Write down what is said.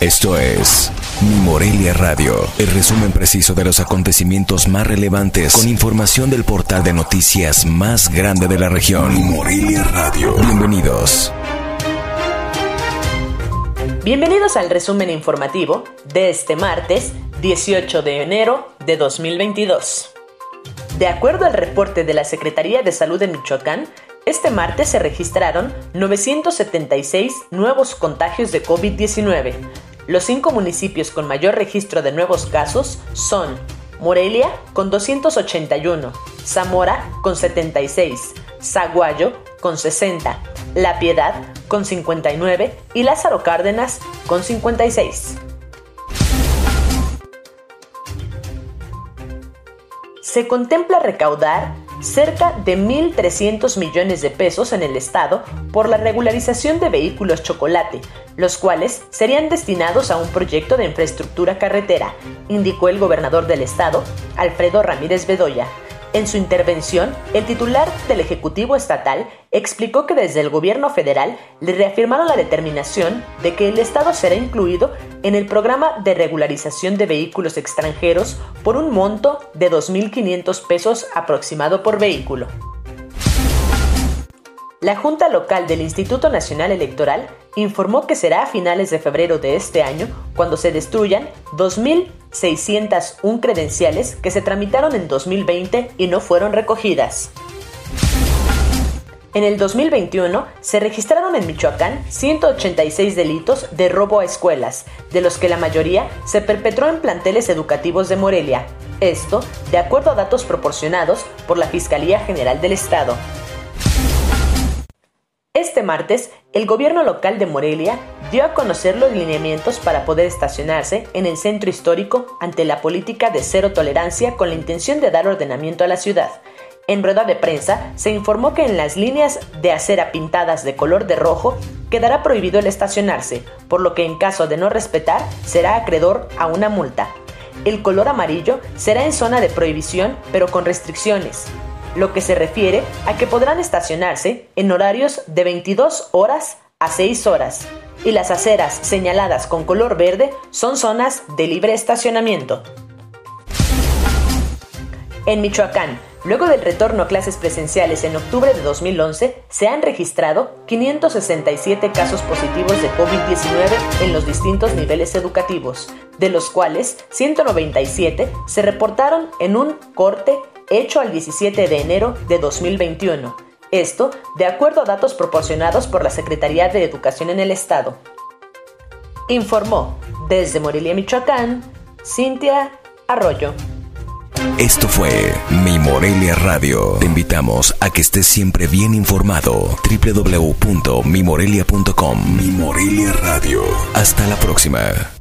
Esto es Mi Morelia Radio, el resumen preciso de los acontecimientos más relevantes con información del portal de noticias más grande de la región. Mi Morelia Radio. Bienvenidos. Bienvenidos al resumen informativo de este martes 18 de enero de 2022. De acuerdo al reporte de la Secretaría de Salud de Michoacán, este martes se registraron 976 nuevos contagios de COVID-19. Los cinco municipios con mayor registro de nuevos casos son Morelia con 281, Zamora con 76, Zaguayo con 60, La Piedad con 59 y Lázaro Cárdenas con 56. Se contempla recaudar cerca de 1.300 millones de pesos en el Estado por la regularización de vehículos chocolate, los cuales serían destinados a un proyecto de infraestructura carretera, indicó el gobernador del Estado, Alfredo Ramírez Bedoya. En su intervención, el titular del Ejecutivo Estatal explicó que desde el gobierno federal le reafirmaron la determinación de que el Estado será incluido en el programa de regularización de vehículos extranjeros por un monto de 2.500 pesos aproximado por vehículo. La Junta Local del Instituto Nacional Electoral informó que será a finales de febrero de este año cuando se destruyan 2.601 credenciales que se tramitaron en 2020 y no fueron recogidas. En el 2021 se registraron en Michoacán 186 delitos de robo a escuelas, de los que la mayoría se perpetró en planteles educativos de Morelia. Esto, de acuerdo a datos proporcionados por la Fiscalía General del Estado. Martes, el gobierno local de Morelia dio a conocer los lineamientos para poder estacionarse en el centro histórico ante la política de cero tolerancia con la intención de dar ordenamiento a la ciudad. En rueda de prensa se informó que en las líneas de acera pintadas de color de rojo quedará prohibido el estacionarse, por lo que en caso de no respetar será acreedor a una multa. El color amarillo será en zona de prohibición pero con restricciones lo que se refiere a que podrán estacionarse en horarios de 22 horas a 6 horas, y las aceras señaladas con color verde son zonas de libre estacionamiento. En Michoacán, luego del retorno a clases presenciales en octubre de 2011, se han registrado 567 casos positivos de COVID-19 en los distintos niveles educativos, de los cuales 197 se reportaron en un corte hecho al 17 de enero de 2021. Esto de acuerdo a datos proporcionados por la Secretaría de Educación en el Estado. Informó desde Morelia, Michoacán, Cintia Arroyo. Esto fue Mi Morelia Radio. Te invitamos a que estés siempre bien informado. www.mimorelia.com Mi Morelia Radio. Hasta la próxima.